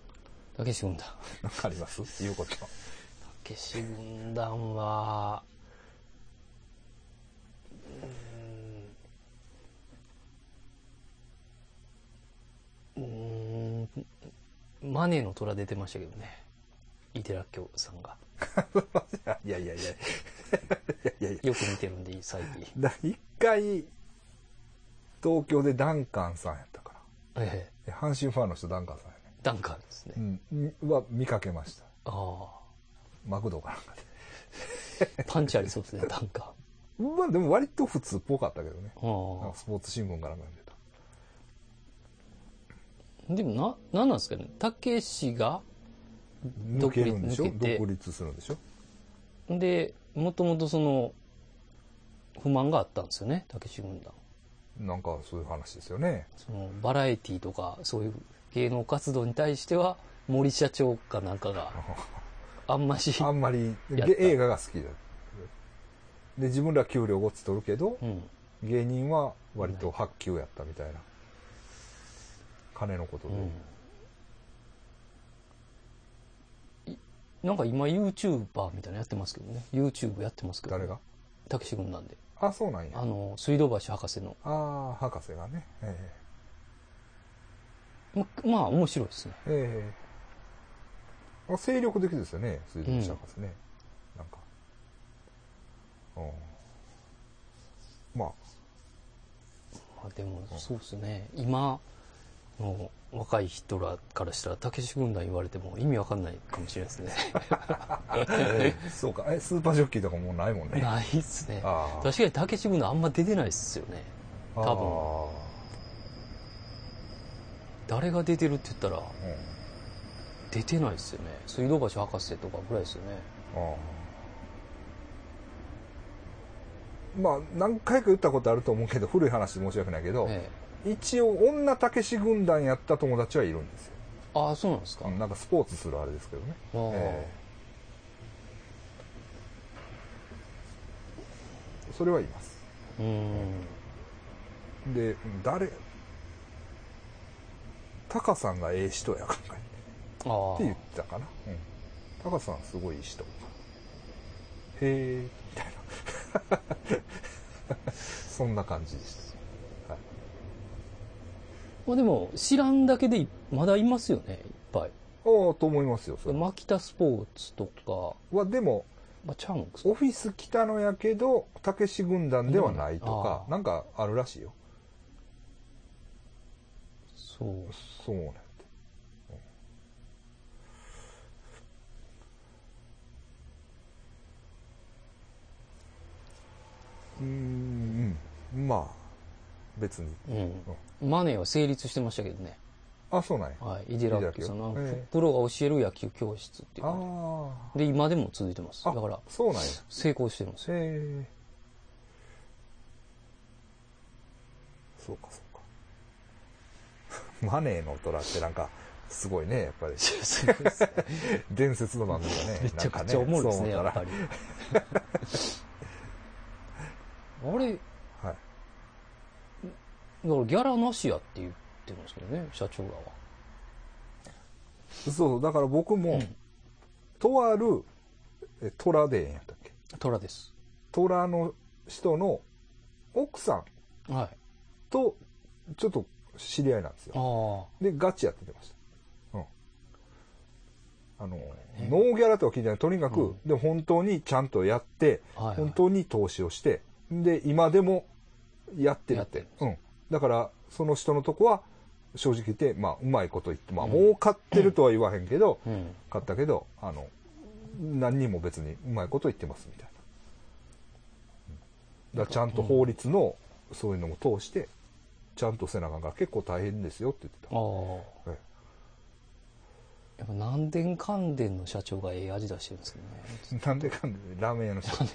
たけし軍団。なんかあります？言うこと。たけし軍団は、うーん、うーんマネーの虎出てましたけどね。イデラッキョさんが。いやいやいや。いやいやいや。よく見てるんで、最近。だ一回、東京でダンカンさんやったから。ええ。阪神ファンの人ダンカンさんやね。ダンカンですね。うん。は見かけました。あマクドかなんかあ。パンチありそうですね、ダンカで。まあでも割と普通っぽかったけどね。ン。あなんかスポーツ新聞からも読んでた。あ。でもな、なんなんですかね。たけしが、独立抜けて独立するんでしょ？で、もともとその、不満があったんですよね、たけし軍団。なんかそういう話ですよね。その、バラエティとか、そういう芸能活動に対しては、森社長かなんかが、あんまし、あんまり映画が好きだ。で、自分ら給料ごっつ取るけど、うん。芸人は割と発給やったみたいな。金のことで。うん。なんか今 YouTuber みたいなのやってますけどね。YouTube やってますけど、誰が？たけし軍団で。あ、そうなんや。あの、水道橋博士の。ああ、博士がね。えままあ、面白いですね。えええあ精力的ですよね、水道橋博士ね。なんか。うん。まあ、まあ、でも、そうですね。今の若い人らからしたら、たけし軍団言われても意味わかんないかもしれないですね。ええそうか。え、スーパージョッキーとかもうないもんね。ないっすね。確かにたけし軍団あんま出てないっすよね。多分。あ誰が出てるって言ったら、あうん出てないっすよね。水道橋博士とかぐらいですよね。まあ何回か言ったことあると思うけど古い話で申し訳ないけど、え一応女たけし軍団やった友達はいるんですよ、え。ああ、そうなんですか。うんなんかスポーツするあれですけどね、ええ。それはいます。うーん。で誰タカさんがええ人やからああ。って言ってたかな、うん、タカさんすごいいい人。へえみたいな。そんな感じでした、はい、まあでも、知らんだけでいまだいますよね、いっぱい。ああと思いますよそれ。マキタスポーツとか、はでもまあ、チャンクスオフィス来たのやけどたけし軍団ではないとかなんかあるらしいよ。そう。そうなんて。うん。うんうん。まあ別に。うん。マネーは成立してましたけどね。あそうなんや。はい。イデラッキョさん。の、ええ。プロが教える野球教室っていう。あで、今でも続いてます。だあから、そうなんや。成功してるんです。よ。へえ。そうかそうか。マネーの虎ってなんかすごいねやっぱり。伝説の番組だね。めちゃくちゃおもろいですね、なんかやっぱり。あれ、らギャラなしやって言ってますけどね、社長らは。そうそうだから僕も、うんとあるえ虎でええんやったっけ？虎です。虎の人の奥さんはい。とちょっと知り合いなんですよ。でガチやっててました、うん、あの、ノーギャラとは聞いてない。とにかく、うんでも本当にちゃんとやって、はいはい本当に投資をして、で、今でもやってるって。やってうん。だから、その人のとこは、正直言って、まあ、うまいこと言って、まあ、うん儲かってるとは言わへんけど、うん。買ったけど、あの、何にも別にうまいこと言ってますみたいな。うんだちゃんと法律の、そういうのも通して、ちゃんとせなあかんから結構大変ですよって言ってた。ああ。えやっぱ南電関電の社長がええ味出してるんですけどね。なんでかんでラーメン屋の人。あ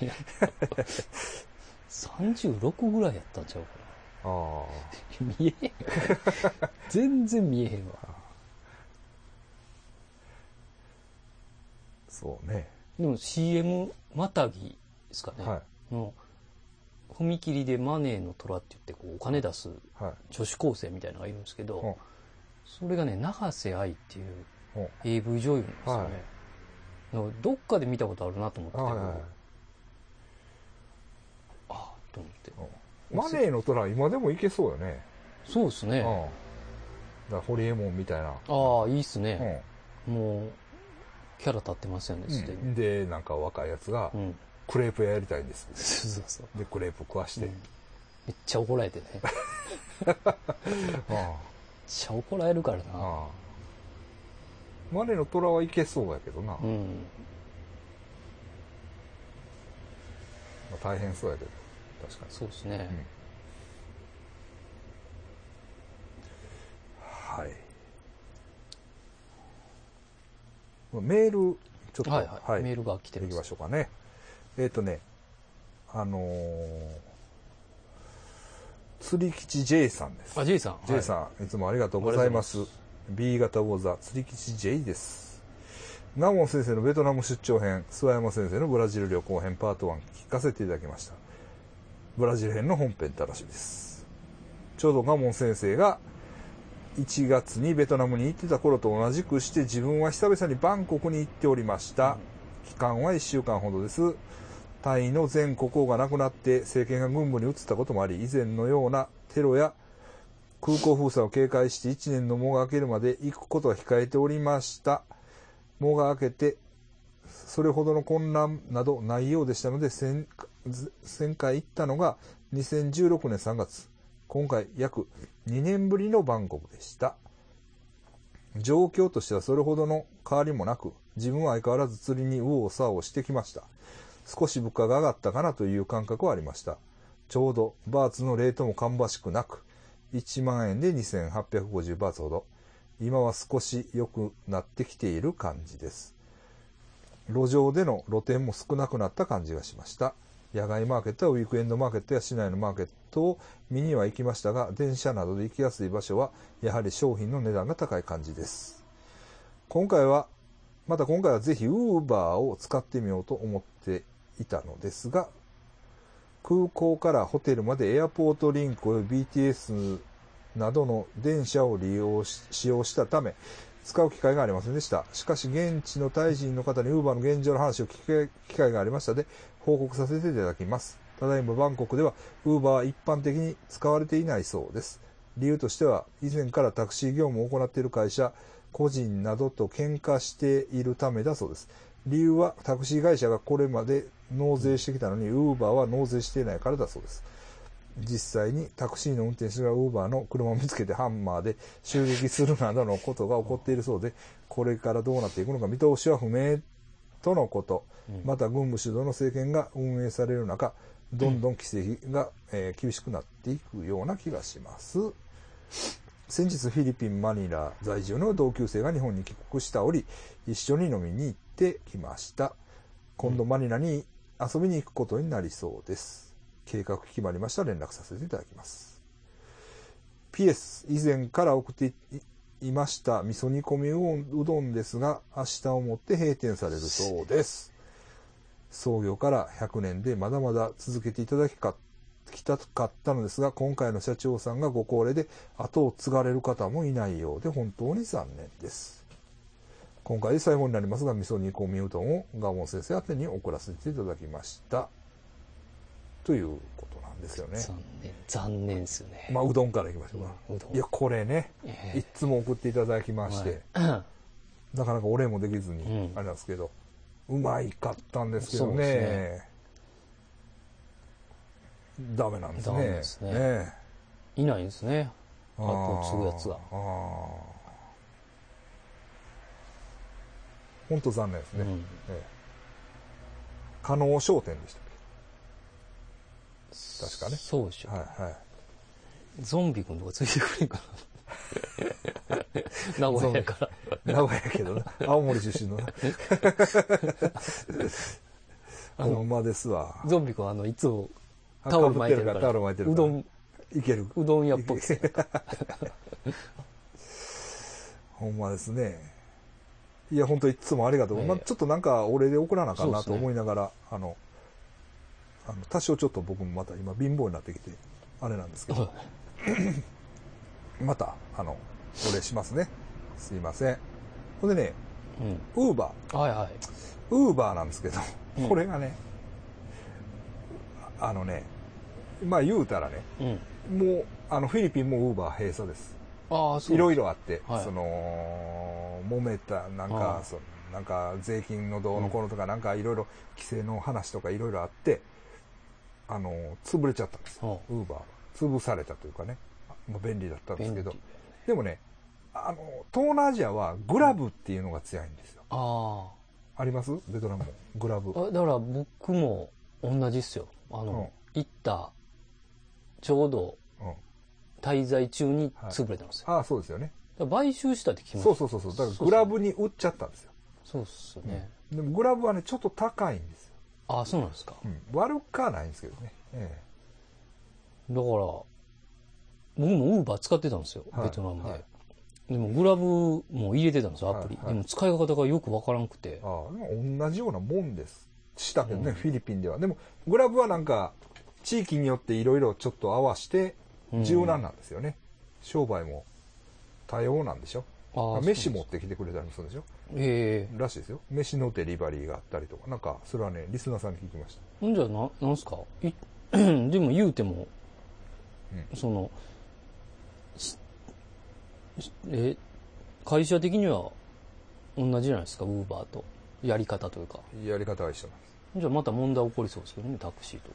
36 ぐらいやったんちゃうかあな。見えへん。全然見えへんわ。そうね。でも CM またぎですかね。はい。の踏切でマネーの虎って言ってこうお金出すはい。女子高生みたいなのがいるんですけど、うんそれがね、永瀬愛っていううん AV 女優なんですよね。はいどっかで見たことあるなと思って、あはいはいはいああと思って。うんマネーの虎今でもいけそうよね。そうですね。うん。だホリエモンみたいな。ああ、いいっすうね。ん。もう、キャラ立ってますよね、すでに。で、なんか若いやつがう、ん。クレープ屋やりたいんです。そうそうそう。で、クレープ食わして。うんめっちゃ怒られてね。めっあちゃ怒られるからあ。な。ああ。マネーの虎はいけそうやけどな。まうん。あ、大変そうやけど。確かに。そうですね。はい。メール、ちょっと、はいはい。メールが来ていきます。ましょうかね。えっ、とね、あのー、釣り吉 J さんです。あ、J さん。J さん、い、つもありがとうございます。B 型ウォーザー釣り吉 J です。ナモン先生のベトナム出張編、諏訪山先生のブラジル旅行編パート1聞かせていただきました。ブラジル編の本編楽しみです。ちょうどガモン先生が1月にベトナムに行ってた頃と同じくして自分は久々にバンコクに行っておりました。期間は1週間ほどです。タイの全国王がなくなって政権が軍部に移ったこともあり、以前のようなテロや空港封鎖を警戒して1年の喪が明けるまで行くことは控えておりました。喪が明けて、それほどの混乱などないようでしたので、先前回行ったのが2016年3月。今回約2年ぶりのバンコクでした。状況としてはそれほどの変わりもなく、自分は相変わらず釣りに右往左往してきました。少し物価が上がったかなという感覚はありました。ちょうどバーツのレートも芳しくなく、1万円で2850バーツほど。今は少し良くなってきている感じです。路上での露店も少なくなった感じがしました。野外マーケットやウィークエンドマーケットや市内のマーケットを見には行きましたが、電車などで行きやすい場所は、やはり商品の値段が高い感じです。今回は、また今回はぜひ Uber を使ってみようと思っていたのですが、空港からホテルまでエアポートリンクおよび BTS などの電車を利用し、使用したため、使う機会がありませんでした。しかし、現地のタイ人の方に Uber の現状の話を聞く機会がありましたで、報告させていただきます。ただいまバンコクでは Uber は一般的に使われていないそうです。理由としては、以前からタクシー業務を行っている会社、個人などと喧嘩しているためだそうです。理由はタクシー会社がこれまで納税してきたのに、ウーバーは納税していないからだそうです。実際にタクシーの運転手がウーバーの車を見つけてハンマーで襲撃するなどのことが起こっているそうで、これからどうなっていくのか見通しは不明とのこと。また軍部主導の政権が運営される中、どんどん規制が、えー厳しくなっていくような気がします。先日フィリピン・マニラ在住の同級生が日本に帰国した折、一緒に飲みに行ってきました。今度マニラに遊びに行くことになりそうです。計画決まりましたら連絡させていただきます。PS、以前から送っていました味噌煮込みうどんですが、明日をもって閉店されるそうです。創業から100年でまだまだ続けていただきかきたかったのですが、今回の社長さんがご高齢で後を継がれる方もいないようで本当に残念です。今回で最後になりますが、味噌煮込みうどんをガモン先生宛てに送らせていただきました。ということなんですよね。残念。残念ですよね。まあ、うどんからいきましょうか。うんうどんいや、これね、ええいつも送っていただきまして、はいなかなかお礼もできずに、うんあれなんですけど、うまいかったんですけどね。ですダメなんですね。ダメですねえいないんですね。え後を継ぐやつがああ。本当残念ですね。うんええ加納商店でしたっ確かねそうでしょ。けはいはい。ゾンビ君とかついてくれんかな。名古屋やから。名古屋やけどな。青森出身のな。ほんまですわ。ゾンビ君あの、いつもあタオル巻いてるから。タオル巻いてるから。うどん、いける。うどん屋っぽいですね。ほんまですね。いや、本当いつもありがとう。ええまあ、ちょっとなんか、お礼で送らなあかんなと思いながら、あの、あの、多少ちょっと僕もまた今貧乏になってきて、あれなんですけど、また、あの、お礼しますね。すいません。ほんでね、うん。ウーバー。はいはい。ウーバーなんですけど、うんこれがね、あのね、まあ言うたらね、うん。もう、あの、フィリピンもウーバー閉鎖です。ああ、そう。いろいろ。ろあって、はいその、揉めた、なんかそなんか税金のどうのこうのとか、なんかいろいろ規制の話とかいろいろあって、あの、潰れちゃったんですよ、ウーバーは。潰されたというかね、まあ、便利だったんですけどでもね、あの、東南アジアはグラブっていうのが強いんですよ。ああります？ベトナムも。グラブ。あ。あだから僕も同じっすよ。あの、行った、ちょうどうん。滞在中に潰れたんですよ。ああ、そうですよね。買収したって聞きました。そうそうそうそう。だからグラブに売っちゃったんですよ。そうっすよね。でもグラブはね、ちょっと高いんですよ。ああ、そうなんですか。うん。悪くはないんですけどね。えだから、僕もウーバー使ってたんですよ、はいベトナムで。はいでもグラブも入れてたんですよ、アプリ。はいはいでも使い方がよくわからんくてえ。ああ、同じようなもんです。したけどね、フィリピンでは。でも、グラブはなんか、地域によっていろいろちょっと合わして、うん柔軟なんですよね。商売も多様なんでしょ。ああ飯持ってきてくれたりもするんでしょええらしいですよ。飯のデリバリーがあったりとか。なんか、それはね、リスナーさんに聞きました。ほんじゃな、なんすか？い でも言うても、その、ししえ、会社的には同じじゃないですか、ウーバーと。やり方というか。やり方は一緒なんです。じゃあまた問題起こりそうですけどね、タクシーと。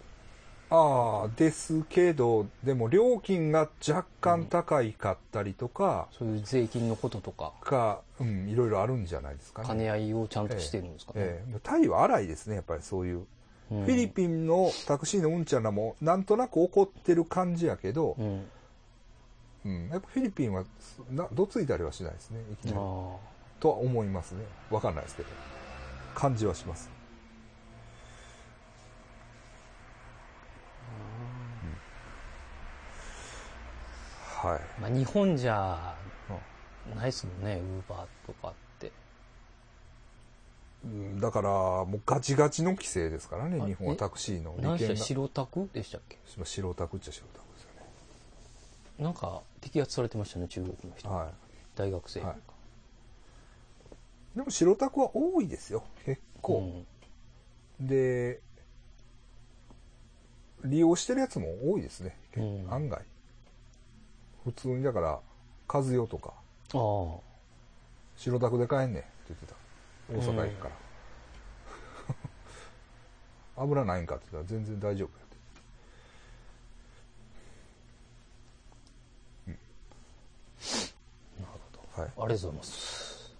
ああ、ですけど、でも料金が若干高いかったりとか、そういう税金のこととか、か、うん、いろいろあるんじゃないですかね。兼ね合いをちゃんとしてるんですかね。ええタイは荒いですね、やっぱりそういう。うんフィリピンのタクシーのうんちゃらも、なんとなく怒ってる感じやけどう、ん。うん、やっぱフィリピンはな、どついたりはしないですね、いきなり。とは思いますね。わかんないですけど。感じはします。はい。まあ、日本じゃないですもんね、ウーバーとかって。うんだから、もうガチガチの規制ですからね、あ日本はえタクシーの何でした？が。白タクでしたっけ？白タクっちゃ白タクですよね。なんか摘発されてましたね、中国の人。はい。大学生。はいでも白タクは多いですよ、結構。うんで、利用してるやつも多いですね、結うん案外。普通に、だから、和代とか、ああ。白タクで買えんねんって言ってた。大阪駅から。油ないんかって言ったら全然大丈夫やって。なるほはい。ど。ありがとうございます。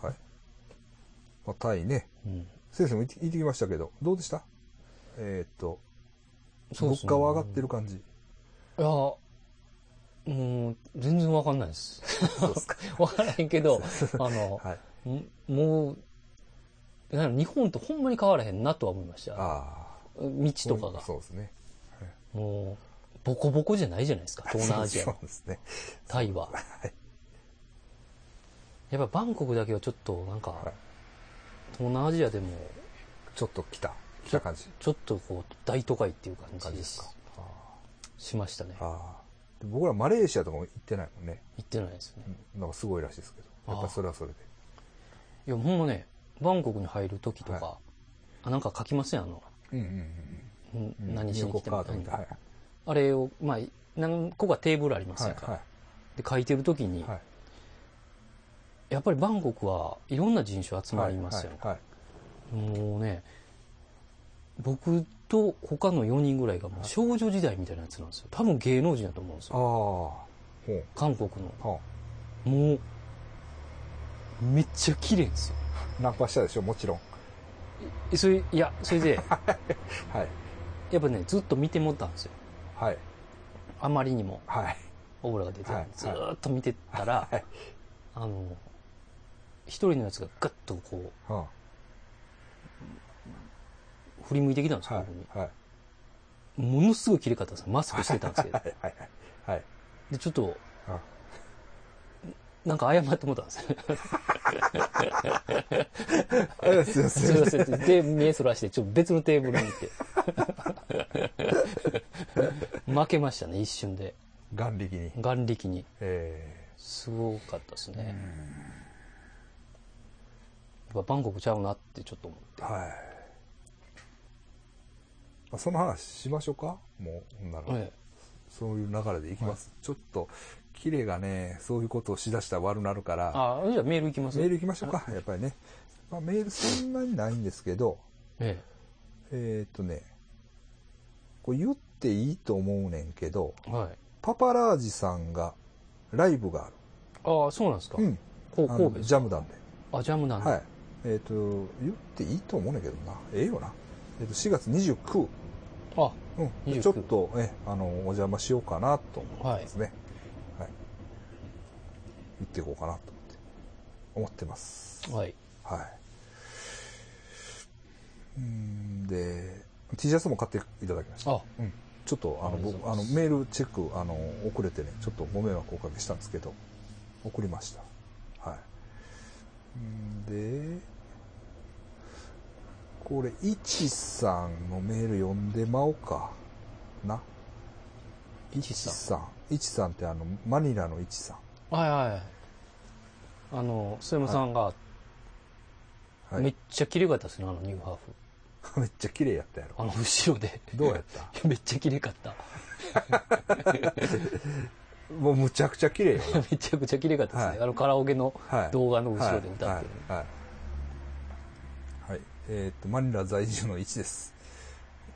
はい。まあ、タイね。うん。先生も行って行ってきましたけど、どうでした？えーっと、物価は上がってる感じ。いや、もう、全然わかんないです。わからへんけど、あの、はい。んもう、日本とほんまに変わらへんなとは思いました。あ道あ。とかが。そうですね。もう、ボコボコじゃないじゃないですか、東南アジア そうのですね。タイは。はい。やっぱバンコクだけはちょっとなんか、はい東南アジアでも、ちょっと来た。来た感じ。ちょっとこう、大都会っていう感じですか。あしましたね。あ僕らマレーシアとかも行ってないもんね。行ってないですね。うんなんかすごいらしいですけど。やっぱりそれはそれで。いや、ほんまね、バンコクに入る時とか、はあ、なんか書きません？あの、うんうんんうんうん。何しに来てもみたいあれを、まあ、何個かテーブルありますはいよか、はで、書いてる時に、い。はい。やっぱりバンコクはいろんな人種集まりますよ、はい。もうね僕と他の4人ぐらいがもう少女時代みたいなやつなんですよ多分芸能人だと思うんですああ。よほ韓国のもうめっちゃ綺麗ですよあ。ナンパしたでしょ、もちろん。えそれいやそれで はい。やっぱねずっと見てもったんですよはい。あまりにもはい。オーラが出て、はいずーっと見てたら、はい。あの一人のやつがガッとこうは振り向いてきたんですあ。よ、はい僕に。はい。ものすごい綺麗かったんですよマスクしてたんですけどはい。はい。はい。でちょっとあなんか謝ってもったんですよあ すいませんすいませんで目そらしてちょっと別のテーブルに行って 負けましたね一瞬で眼力に。眼力にえすごかったですねやっぱバンコクちゃうなってちょっと思ってー、はい。まあその話しましょうか？もう、なら。えそういう流れでいきます。ちょっと、キレがね、そういうことをしだしたら悪なるから、あじゃあメールいきますメール行きましょうか、やっぱりね。まあ、メールそんなにないんですけど、ええーっとね、これ言っていいと思うねんけど、えはいパパラージさんがライブがある。ああそうなんですか、うん。こう神戸ジャムダンで。あジャムなんだ、はい。えーっと、言っていいと思うねんけどな。ええよな。えーっと、4月29。あうん。29ちょっと、え、あの、お邪魔しようかなと思ってますね。はい。行っていこうかなと思って、思ってます。はいはい。んで、T シャツも買っていただきました。あうん。ちょっと、あの、僕、あの、メールチェック、あの、遅れてね、ちょっとご迷惑をおかけしたんですけど、送りました。はい。んで、これ、いちさんのメール読んでまおうかな。いちさん。いちさんってあの、マニラのいちさん。はいはいはいあの須山さんがはいめっちゃ綺麗かったですねあのニューハーフ めっちゃ綺麗やったやろ。あの後ろでどうやった？めっちゃ綺麗かった もうむちゃくちゃ綺麗よな。めちゃくちゃ綺麗かったですね、はいあのカラオケのはい動画の後ろで歌ってる、はい。はい。えっ、と、マニラ在住の1です。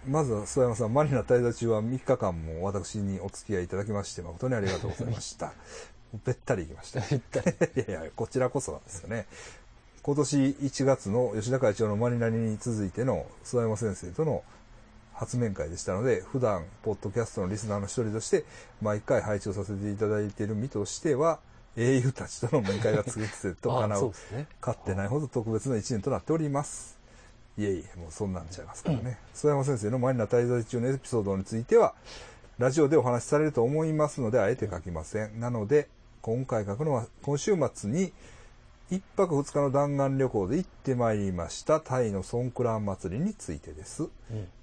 まずは、諏訪山さん、マニラ滞在中は3日間も私にお付き合いいただきまして、誠にありがとうございました。べったり行きました。べったり。いやいや、こちらこそなんですよね。今年1月の吉田会長のマニラに続いての諏訪山先生との初面会でしたので、普段、ポッドキャストのリスナーの一人として、毎回拝聴させていただいている身としては、英雄たちとの面会が次々と叶うねかってないほど特別な一年となっております。いえいえ、もうそんなんちゃいますからね。曽山先生のマニラ滞在中のエピソードについては、ラジオでお話しされると思いますので、あえて書きません。なので、今回書くのは、今週末に、一泊二日の弾丸旅行で行ってまいりました、タイのソンクラン祭りについてです。うん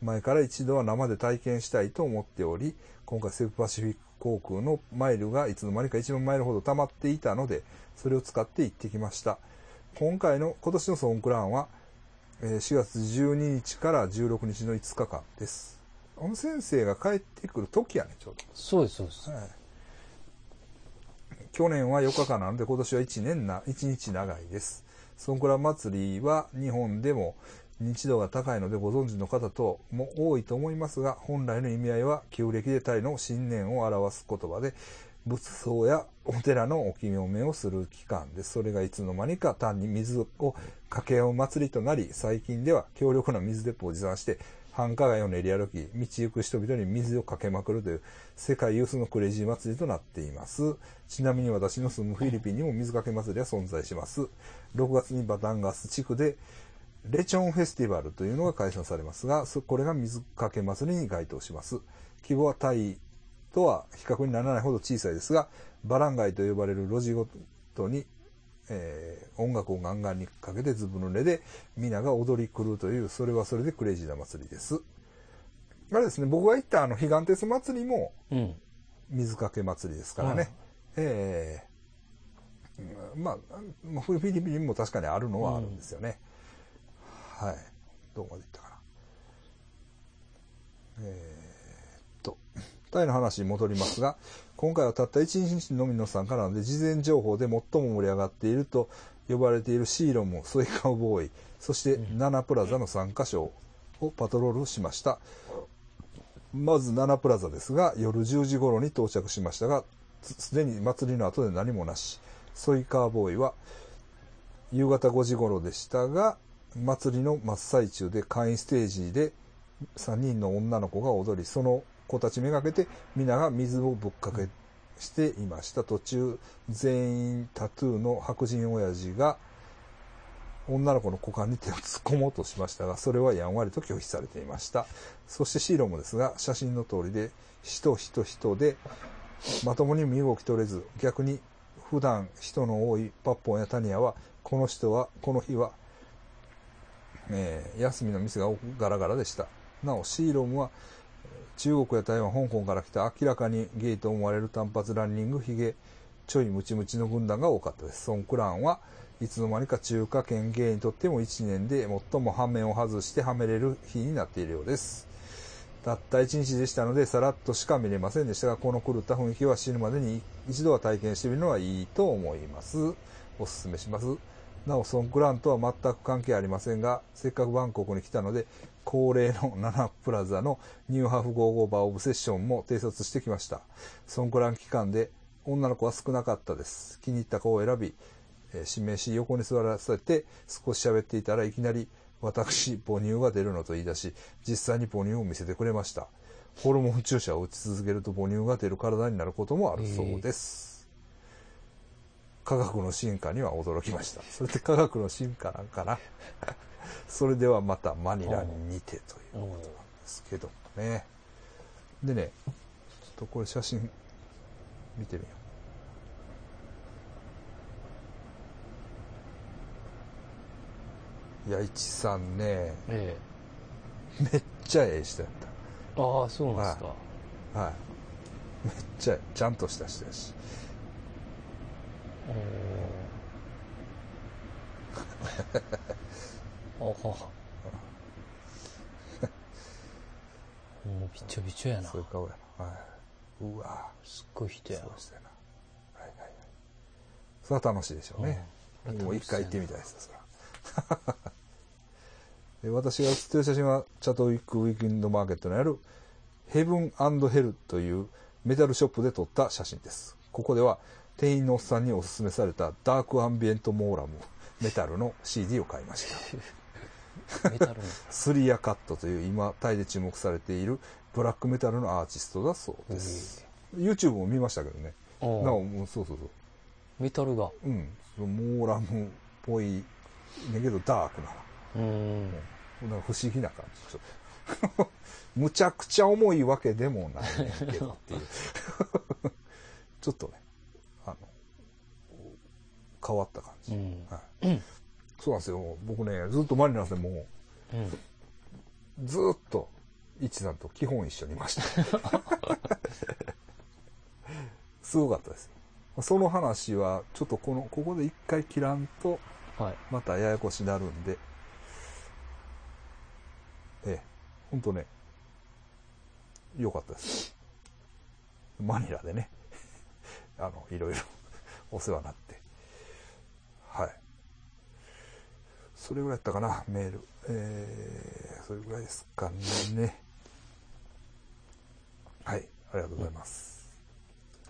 前から一度は生で体験したいと思っており、今回セブパシフィック航空のマイルがいつの間にか1万マイルほど溜まっていたので、それを使って行ってきました。今回の、今年のソンクランは、えー4月12日から16日の5日間です。あの先生が帰ってくる時やね、ちょうそうですそうです、ど。はい。去年は4日間なので、今年は1年な、1日長いです。ソンクラン祭りは日本でも認知度が高いのでご存知の方とも多いと思いますが、本来の意味合いは旧暦でタイの新年を表す言葉で、仏像やお寺のお清めをする期間です。それがいつの間にか単に水をかけ合う祭りとなり、最近では強力な水鉄砲を持参して、繁華街を練り歩き、道行く人々に水をかけまくるという世界有数のクレイジー祭りとなっています。ちなみに私の住むフィリピンにも水かけ祭りは存在します。6月にバタンガス地区でレチョンフェスティバルというのが開催されますが、これが水かけ祭りに該当します。規模はタイとは比較にならないほど小さいですが、バラン街と呼ばれる路地ごとに、えー音楽をガンガンにかけてずぶ濡れで皆が踊り狂うという、それはそれでクレイジーな祭りです。あれですね、僕が行ったあの、彼岸鉄祭りもうん水かけ祭りですからね。ええうんまあ、まあフィリピンにも確かにあるのはあるんですよね。はい。どこまで行ったかな。えータイの話に戻りますが、今回はたった1日のみの参加なので、事前情報で最も盛り上がっていると呼ばれているシーロム、ソイカウボーイ、そしてナナプラザの3カ所をパトロールしました。まずナナプラザですが、夜10時頃に到着しましたが、すすでに祭りの後で何もなし。ソイカーボーイは夕方5時頃でしたが、祭りの真っ最中で会員ステージで3人の女の子が踊り、その子たちめがけて皆が水をぶっかけしていました。途中、全員タトゥーの白人親父が女の子の股間に手を突っ込もうとしましたが、それはやんわりと拒否されていました。そしてシーロもですが、写真の通りで、人人人で、まともに身動き取れず、逆に普段人の多いパッポンやタニアは、この人は、この日は、えー休みの店がガラガラでした。なお、シーロムは、中国や台湾、香港から来た明らかにゲイと思われる単発ランニング、ヒゲ、ちょいムチムチの軍団が多かったです。ソンクランはいつの間にか中華圏ゲイにとっても1年で最も羽面を外してはめれる日になっているようです。たった1日でしたので、さらっとしか見れませんでしたが、この狂った雰囲気は死ぬまでに一度は体験してみるのはいいと思います。おすすめします。なお、ソンクランとは全く関係ありませんが、せっかくバンコクに来たので、恒例の ナナプラザのニューハーフ55バーオブセッションも偵察してきました。ソンクラン期間で女の子は少なかったです。気に入った子を選び、え指名し横に座らせて少し喋っていたらいきなり私母乳が出るのと言い出し実際に母乳を見せてくれましたホルモン注射を打ち続けると母乳が出る体になることもあるそうです、科学の進化には驚きましたそれって科学の進化なんかな？それではまたマニラに似てということなんですけどもね。でねちょっとこれ写真見てみよう。いや、いちさんね、えめっちゃええ人やっえああそうなんですか、た。はい。めっちゃ、ちゃんとした人やし。あは もうびちょびちょやなそういう顔やな。はい。うわすっごい人やそうしたよな。はいはいはい。それは楽しいでしょうね。うんもう一回行ってみたいです、それはで私が写ってる写真は、チャトウィックウィークエンドマーケットにある、ヘブンヘルというメタルショップで撮った写真です。ここでは、店員のおっさんにおすすめされたダークアンビエントモーラムメタルの CD を買いました。メタルのスリアカットという今タイで注目されているブラックメタルのアーティストだそうです。YouTube も見ましたけどね。なお、そうそうそう。メタルがうん。モーラムっぽい、ねんけどダークな。うーんなんか不思議な感じ。ちょっと むちゃくちゃ重いわけでもないけどっていう。ちょっとね、あの、変わった感じ。うんはい。そうなんですよ。僕ね、ずっとマリナスでもう、うんずーっと、一さんと基本一緒にいました。すごかったです。その話は、ちょっとこの、ここで一回切らんと、はいまたややこしになるんで、ええ、ほんとね、良かったです。マニラでね、あの、いろいろお世話になって、はい。それぐらいやったかな、メール。えー、それぐらいですかね。はい、ありがとうございます。